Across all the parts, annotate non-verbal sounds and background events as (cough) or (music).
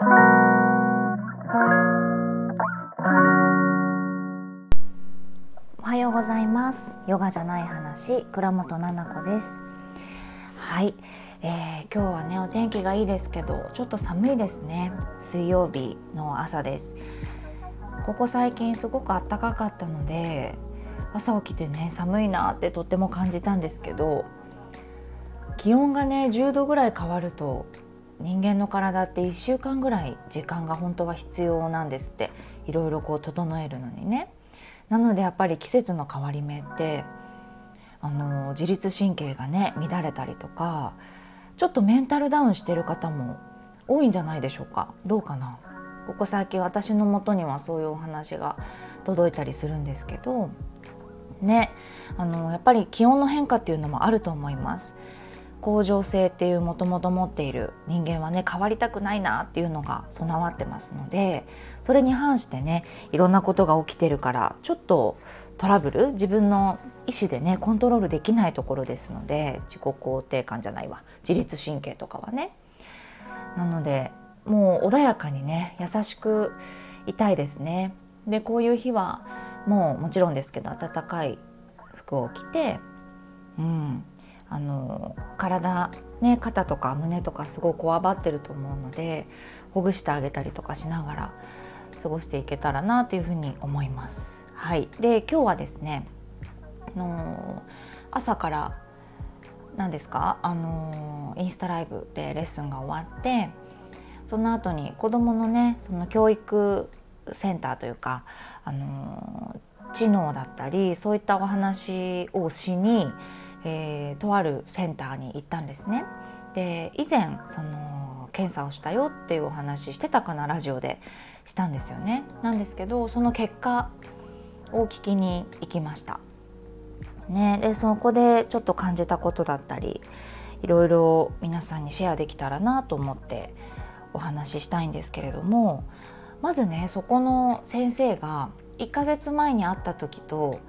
おはようございます。ヨガじゃない話倉本々子です。はい、えー、今日はねお天気がいいですけどちょっと寒いですね。水曜日の朝です。ここ最近すごく暖かかったので朝起きてね寒いなってとっても感じたんですけど気温がね10度ぐらい変わると人間の体って1週間ぐらい時間が本当は必要なんですっていろいろこう整えるのにね。なのでやっぱり季節の変わり目ってあの自律神経がね乱れたりとかちょっとメンタルダウンしてる方も多いんじゃないでしょうかどうかなここ最近私のもとにはそういうお話が届いたりするんですけどねあのやっぱり気温の変化っていうのもあると思います。向上性っていうもともと持っている人間はね変わりたくないなっていうのが備わってますのでそれに反してねいろんなことが起きてるからちょっとトラブル自分の意思でねコントロールできないところですので自己肯定感じゃないわ自律神経とかはね。なのでもう穏やかにね優しくいたいですね。でこういう日はもうもちろんですけど暖かい服を着て、うん、あの体ね肩とか胸とかすごくこわばってると思うのでほぐしてあげたりとかしながら過ごしていけたらなというふうに思います。はい、で今日はですねあの朝から何ですかあのインスタライブでレッスンが終わってその後に子どものねその教育センターというかあの知能だったりそういったお話をしにえー、とあるセンターに行ったんですね。で以前その検査をしたよっていうお話してたかなラジオでしたんですよね。なんですけどその結果を聞きに行きました。ね、でそこでちょっと感じたことだったりいろいろ皆さんにシェアできたらなと思ってお話ししたいんですけれどもまずねそこの先生が1ヶ月前に会った時と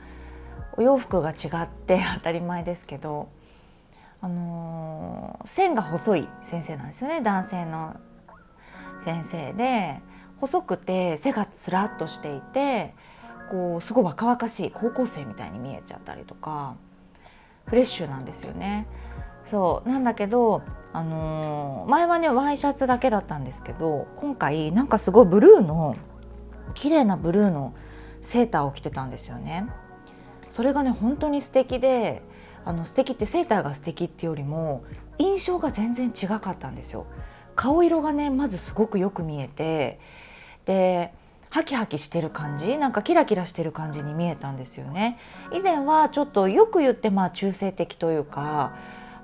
お洋服が違って (laughs) 当たり前ですけど、あのー、線が細い先生なんですよね男性の先生で細くて背がつらっとしていてこうすごい若々しい高校生みたいに見えちゃったりとかフレッシュなんですよね。そうなんだけど、あのー、前はねワイシャツだけだったんですけど今回なんかすごいブルーの綺麗なブルーのセーターを着てたんですよね。それがね本当に素敵であの素敵ってセーターが素敵っていうよりも印象が全然違かったんですよ。顔色がねまずすごくよく見えてでハキハキしてる感じなんかキラキラしてる感じに見えたんですよね。以前はちょっとよく言ってまあ中性的というか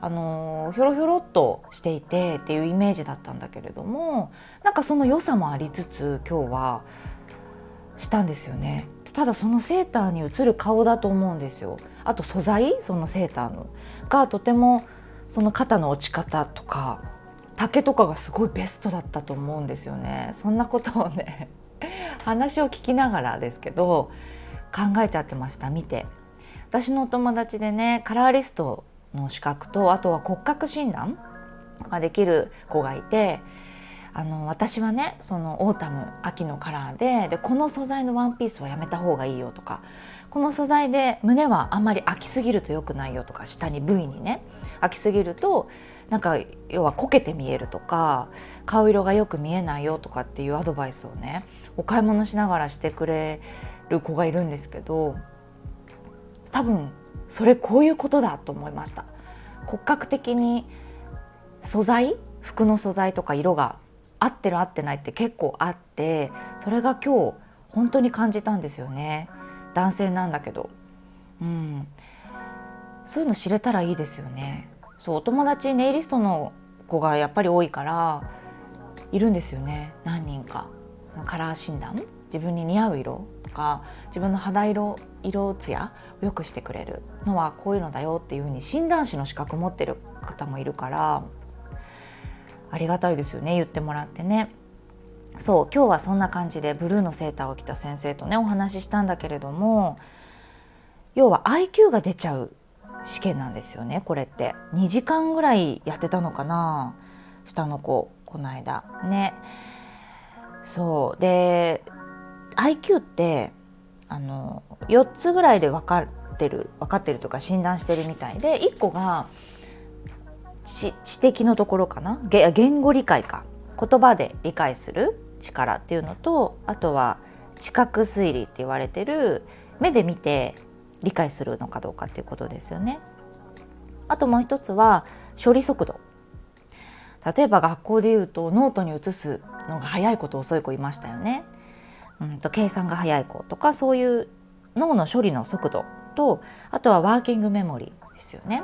あのひょろひょろっとしていてっていうイメージだったんだけれどもなんかその良さもありつつ今日はしたんですよね。ただそのセーターに映る顔だと思うんですよ。あと素材？そのセーターの。がとてもその肩の落ち方とか丈とかがすごいベストだったと思うんですよね。そんなことをね話を聞きながらですけど考えちゃってました見て。私のお友達でねカラーリストの資格とあとは骨格診断ができる子がいてあの私はねそのオータム秋のカラーででこの素材のワンピースはやめた方がいいよとかこの素材で胸はあんまり開きすぎると良くないよとか下に V にね開きすぎるとなんか要はこけて見えるとか顔色がよく見えないよとかっていうアドバイスをねお買い物しながらしてくれる子がいるんですけど多分それこういうことだと思いました。骨格的に素材服の素材とか色が合ってる合ってないって結構あってそれが今日本当に感じたんですよね。男性なんだけど。うん。そういうの知れたらいいですよね。そうお友達ネイリストの子がやっぱり多いからいるんですよね。何人か。カラー診断？自分に似合う色とか自分の肌色色艶を良くしてくれるのはこういうのだよっていうふうに診断士の資格持ってる方もいるからありがたいですよね言ってもらってね。そう今日はそんな感じでブルーのセーターを着た先生とねお話ししたんだけれども要は IQ が出ちゃう試験なんですよねこれって。2時間ぐらいやってたのかな下の子この間。ね。そう。で IQ ってあの4つぐらいで分かってる分かってるとか診断してるみたいで1個が知知的のところかな？言語理解か言葉で理解する力っていうのとあとは知覚推理って言われてる目で見て理解するのかどうかっていうことですよね。あともう一つは処理速度例えば学校でいうとノートに移すのが早い子と遅い子いましたよね。うんと計算が早い子とかそういう脳の処理の速度とあとはワーキングメモリーですよね。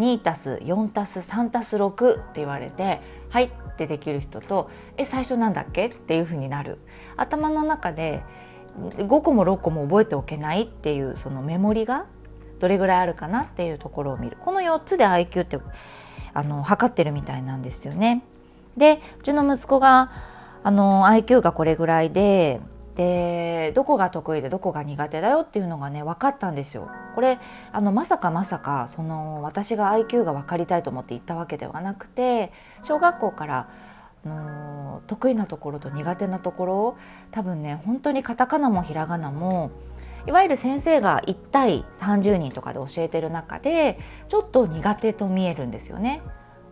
2たす4たす3たす6って言われて「はい」ってできる人と「え最初なんだっけ?」っていうふうになる頭の中で5個も6個も覚えておけないっていうそのメモリがどれぐらいあるかなっていうところを見るこの4つで IQ ってあの測ってるみたいなんですよね。でうちの息子があの IQ がこれぐらいででどこが得意でどこが苦手だよっていうのがね分かったんですよ。これあのまさかまさかその私が IQ が分かりたいと思って行ったわけではなくて小学校からあの得意なところと苦手なところを多分ね本当にカタカナもひらがなもいわゆる先生が1対30人とかで教えてる中でちょっと苦手と見えるんですよね。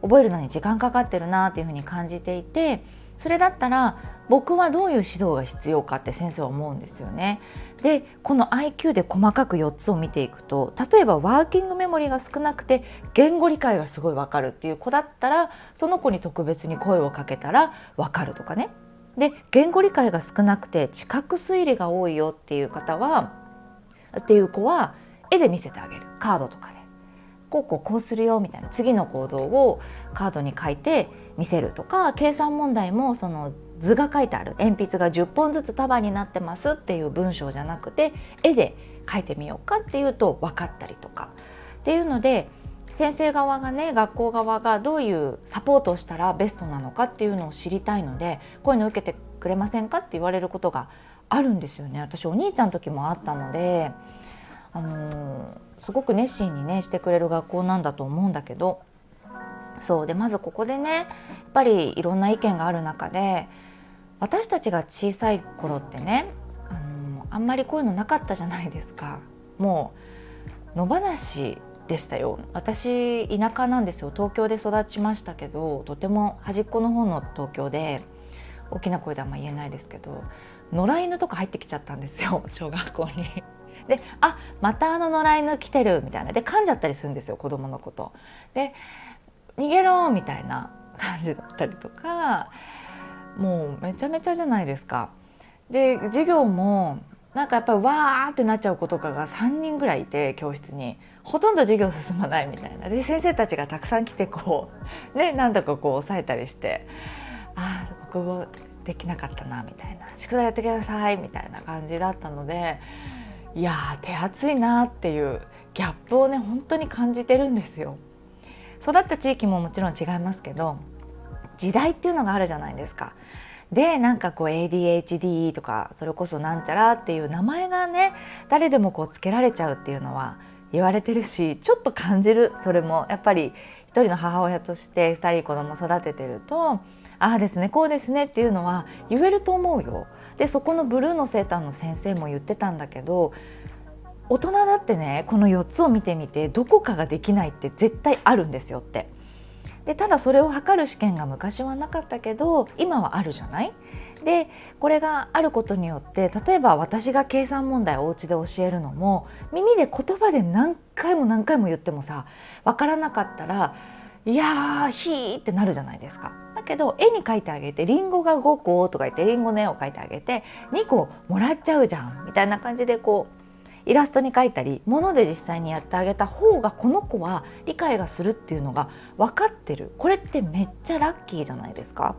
覚えるのに時間かかってるなっていうふうに感じていてそれだったら僕はどういう指導が必要かって先生は思うんですよね。でこの IQ で細かく4つを見ていくと例えばワーキングメモリーが少なくて言語理解がすごい分かるっていう子だったらその子に特別に声をかけたら分かるとかね。で言語理解が少なくて知覚推理が多いよっていう方はっていう子は絵で見せてあげるカードとかでこうこうこうするよみたいな。次の行動をカードに書いて見せるとか計算問題もその図が書いてある。鉛筆が10本ずつ束になってますっていう文章じゃなくて絵で書いてみようかっていうと分かったりとか。っていうので先生側がね学校側がどういうサポートをしたらベストなのかっていうのを知りたいのでこういうの受けてくれませんかって言われることがあるんですよね。私お兄ちゃんの時もあったので、あのー、すごく熱心にねしてくれる学校なんだと思うんだけど。そうでまずここでねやっぱりいろんな意見がある中で私たちが小さい頃ってねあのあんまりこういうのなかったじゃないですか。もう野放しでしたよ。私田舎なんですよ。東京で育ちましたけどとても端っこの方の東京で大きな声であんま言えないですけど野良犬とか入ってきちゃったんですよ小学校に。であまたあの野良犬来てるみたいなで噛んじゃったりするんですよ子供のこと。で逃げろみたいな感じだったりとかもうめちゃめちゃじゃないですか。で授業もなんかやっぱりわーってなっちゃう子とかが3人ぐらいいて教室にほとんど授業進まないみたいなで先生たちがたくさん来てこうねなんだかこう抑えたりしてああ国語できなかったなみたいな宿題やってくださいみたいな感じだったのでいや手厚いなっていうギャップをね本当に感じてるんですよ。育った地域ももちろん違いますけど時代っていうのがあるじゃないですか。でなんかこう ADHD とかそれこそなんちゃらっていう名前がね誰でもこうつけられちゃうっていうのは言われてるしちょっと感じるそれもやっぱり一人の母親として2人子供育ててるとああですねこうですねっていうのは言えると思うよ。でそこのブルーのセーターの先生も言ってたんだけど大人だってねこの4つを見てみてどこかができないって絶対あるんですよって。でただそれを測る試験が昔はなかったけど今はあるじゃない？でこれがあることによって例えば私が計算問題をお家で教えるのも耳で言葉で何回も何回も言ってもさ分からなかったらいやーひーってなるじゃないですか。けど絵に描いてあげてりんごが5個とか言ってりんごの絵を描いてあげて2個もらっちゃうじゃんみたいな感じでこうイラストに描いたり物で実際にやってあげた方がこの子は理解がするっていうのが分かってる。これってめっちゃラッキーじゃないですか。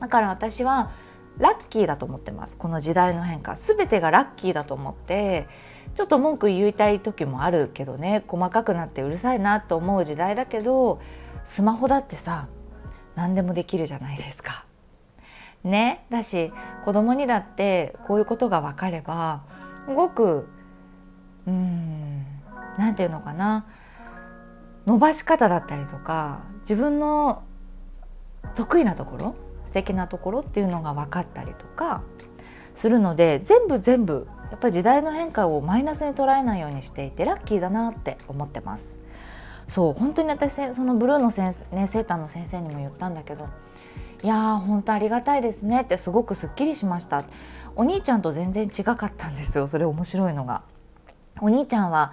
だから私はラッキーだと思ってます。この時代の変化。全てがラッキーだと思ってちょっと文句言いたい時もあるけどね細かくなってうるさいなと思う時代だけどスマホだってさ何でもできるじゃないですか。ねだし子供にだってこういうことが分かればすごくうん何て言うのかな伸ばし方だったりとか自分の得意なところ素敵なところっていうのが分かったりとかするので全部全部やっぱり時代の変化をマイナスに捉えないようにしていてラッキーだなって思ってます。そう本当に私そのブルーの先生、ね、セーターの先生にも言ったんだけどいや本当ありがたいですねってすごくすっきりしました。お兄ちゃんと全然違かったんですよそれ面白いのが。お兄ちゃんは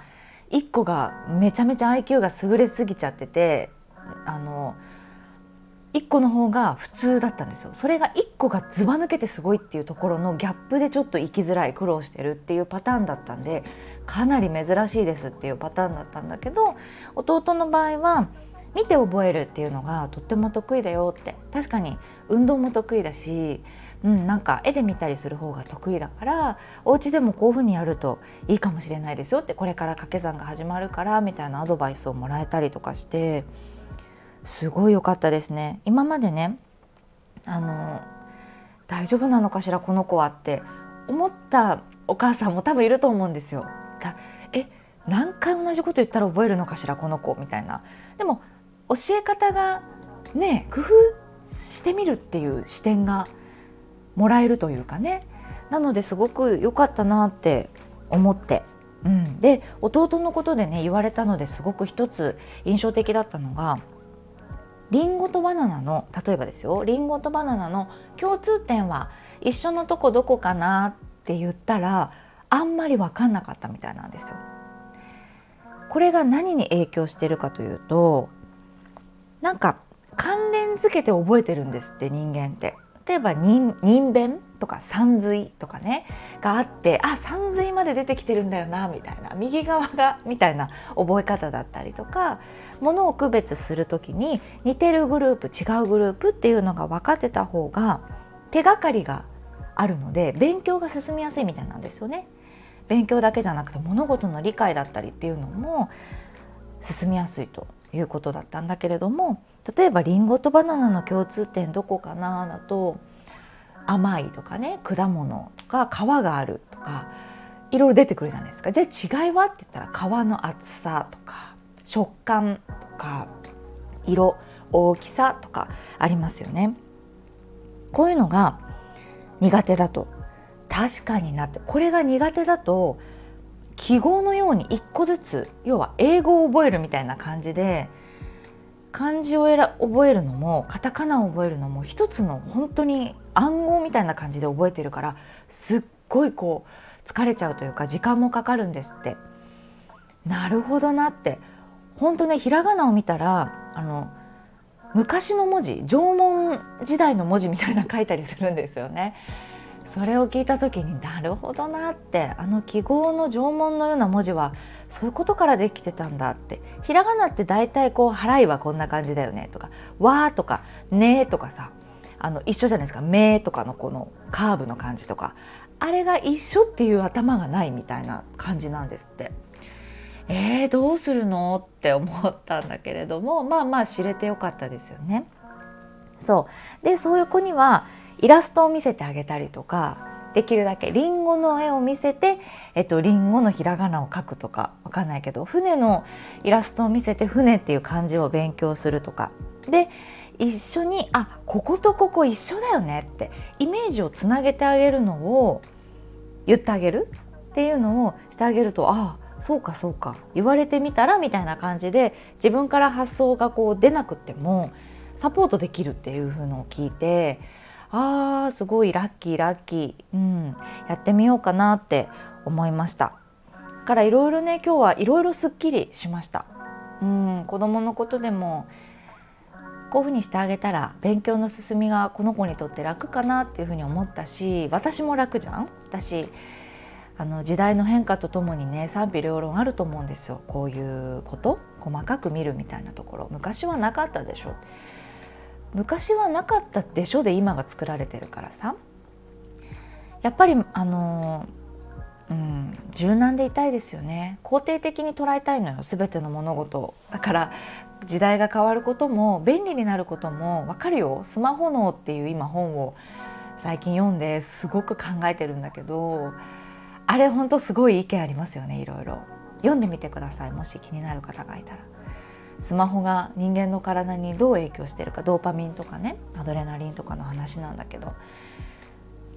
1個がめちゃめちゃ IQ が優れすぎちゃっててあの1個の方が普通だったんですよ。それが1個がずば抜けてすごいっていうところのギャップでちょっと生きづらい苦労してるっていうパターンだったんでかなり珍しいですっていうパターンだったんだけど弟の場合は見て覚えるっていうのがとっても得意だよって確かに運動も得意だし、うん、なんか絵で見たりする方が得意だからお家でもこういうふうにやるといいかもしれないですよってこれから掛け算が始まるからみたいなアドバイスをもらえたりとかしてすごい良かったですね。今までねあの大丈夫なのかしらこの子はって思ったお母さんも多分いると思うんですよ。だえ何回同じこと言ったら覚えるのかしらこの子みたいな。でも教え方がね工夫してみるっていう視点がもらえるというかねなのですごく良かったなって思って、うん、で弟のことでね言われたのですごく一つ印象的だったのがリンゴとバナナの例えばですよリンゴとバナナの共通点は一緒のとこどこかなって言ったらあんまり分かんなかったみたいなんですよ。これが何に影響してるかというとなんか関連づけて覚えてるんですって人間って。例えば人弁とか三髄とかねがあってあ三髄まで出てきてるんだよなみたいな右側がみたいな覚え方だったりとかものを区別する時に似てるグループ違うグループっていうのが分かってた方が手がかりがあるので勉強が進みやすいみたいなんですよね。勉強だけじゃなくて物事の理解だったりっていうのも進みやすいということだったんだけれども例えばりんごとバナナの共通点どこかなだと甘いとかね果物とか皮があるとかいろいろ出てくるじゃないですか。じゃあ違いはって言ったら皮の厚さとか食感とか色大きさとかありますよね。こういうのが苦手だと。確かになって。これが苦手だと記号のように一個ずつ要は英語を覚えるみたいな感じで漢字を覚えるのもカタカナを覚えるのも一つの本当に暗号みたいな感じで覚えてるからすっごいこう疲れちゃうというか時間もかかるんですって。なるほどなって本当ねひらがなを見たらあの昔の文字縄文時代の文字みたいな書いたりするんですよね。それを聞いた時になるほどなってあの記号の縄文のような文字はそういうことからできてたんだって。ひらがなって大体こう「払い」はこんな感じだよね。とか「わ」とか「ね」とかさあの一緒じゃないですか「め」とかのこのカーブの感じとか。あれが一緒っていう頭がないみたいな感じなんですって。えー、どうするのって思ったんだけれども。まあまあ知れてよかったですよね。そう。でそういう子にはイラストを見せてあげたりとかできるだけりんごの絵を見せて、えっと、リンゴのひらがなを描くとかわかんないけど船のイラストを見せて船っていう漢字を勉強するとか。で一緒にあこことここ一緒だよねってイメージをつなげてあげるのを言ってあげる？っていうのをしてあげるとああそうかそうか言われてみたらみたいな感じで自分から発想がこう出なくてもサポートできるっていう風のを聞いてあーすごいラッキーラッキー、うん、やってみようかなって思いました。からいろいろね今日はいろいろすっきりしました、うん、子供のことでもこういうふうにしてあげたら勉強の進みがこの子にとって楽かなっていうふうに思ったし私も楽じゃん？私あの時代の変化とともにね賛否両論あると思うんですよ。こういうこと？細かく見るみたいなところ。昔はなかったでしょ。昔はなかったでしょで今が作られてるからさ。やっぱりあのうん、柔軟でいたいですよね。肯定的に捉えたいのよ。全ての物事。だから時代が変わることも便利になることも分かるよ。スマホ脳っていう今本を最近読んですごく考えてるんだけどあれほんとすごい意見ありますよねいろいろ。読んでみてください。もし気になる方がいたら。スマホが人間の体にどう影響してるかドーパミンとかねアドレナリンとかの話なんだけど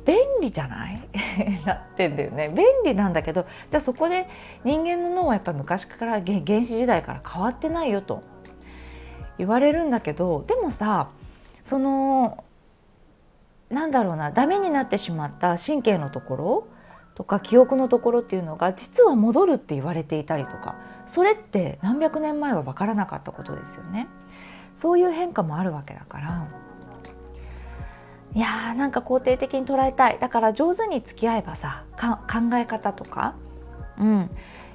便利じゃない？(laughs) なってんだよね。便利なんだけどじゃあそこで人間の脳はやっぱ昔から原始時代から変わってないよと言われるんだけどでもさそのなんだろうなダメになってしまった神経のところとか記憶のところっていうのが実は戻るって言われていたりとかそれって何百年前は分からなかったことですよね。そういう変化もあるわけだから。いやーなんか肯定的に捉えたい。だから上手に付き合えばさ考え方とか、うん、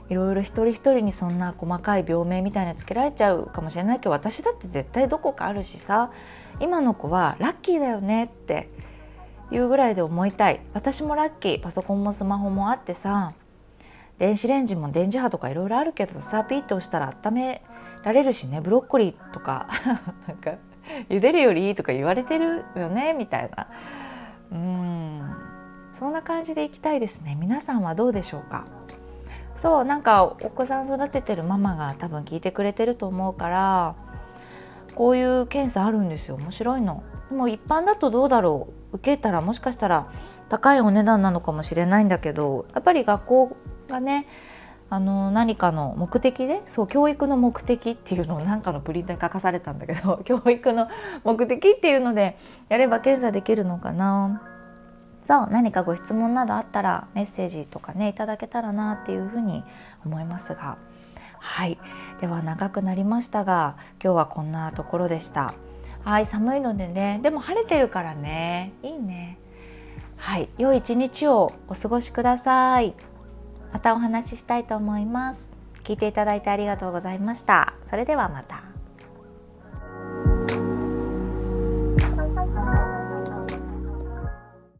いろいろ一人一人にそんな細かい病名みたいなつけられちゃうかもしれないけど私だって絶対どこかあるしさ今の子はラッキーだよねっていうぐらいで思いたい。私もラッキー。パソコンもスマホもあってさ電子レンジも電磁波とかいろいろあるけどさピッと押したら温められるしね。ブロッコリーとか (laughs) なんか茹でるよりいいとか言われてるよねみたいな。うん。そんな感じでいきたいですね。皆さんはどうでしょうか？そうなんかお子さん育ててるママが多分聞いてくれてると思うからこういう検査あるんですよ。面白いの。でも一般だとどうだろう？受けたらもしかしたら高いお値段なのかもしれないんだけどやっぱり学校がねあの何かの目的でそう教育の目的っていうのを何かのプリントに書かされたんだけど (laughs) 教育の目的っていうのでやれば検査できるのかな。そう何かご質問などあったらメッセージとかねいただけたらなっていうふうに思いますが。はい。では長くなりましたが今日はこんなところでした。はい寒いのでね。でも晴れてるからね。いいね。はい。良い一日をお過ごしください。またお話ししたいと思います。聞いていただいてありがとうございました。それではまた。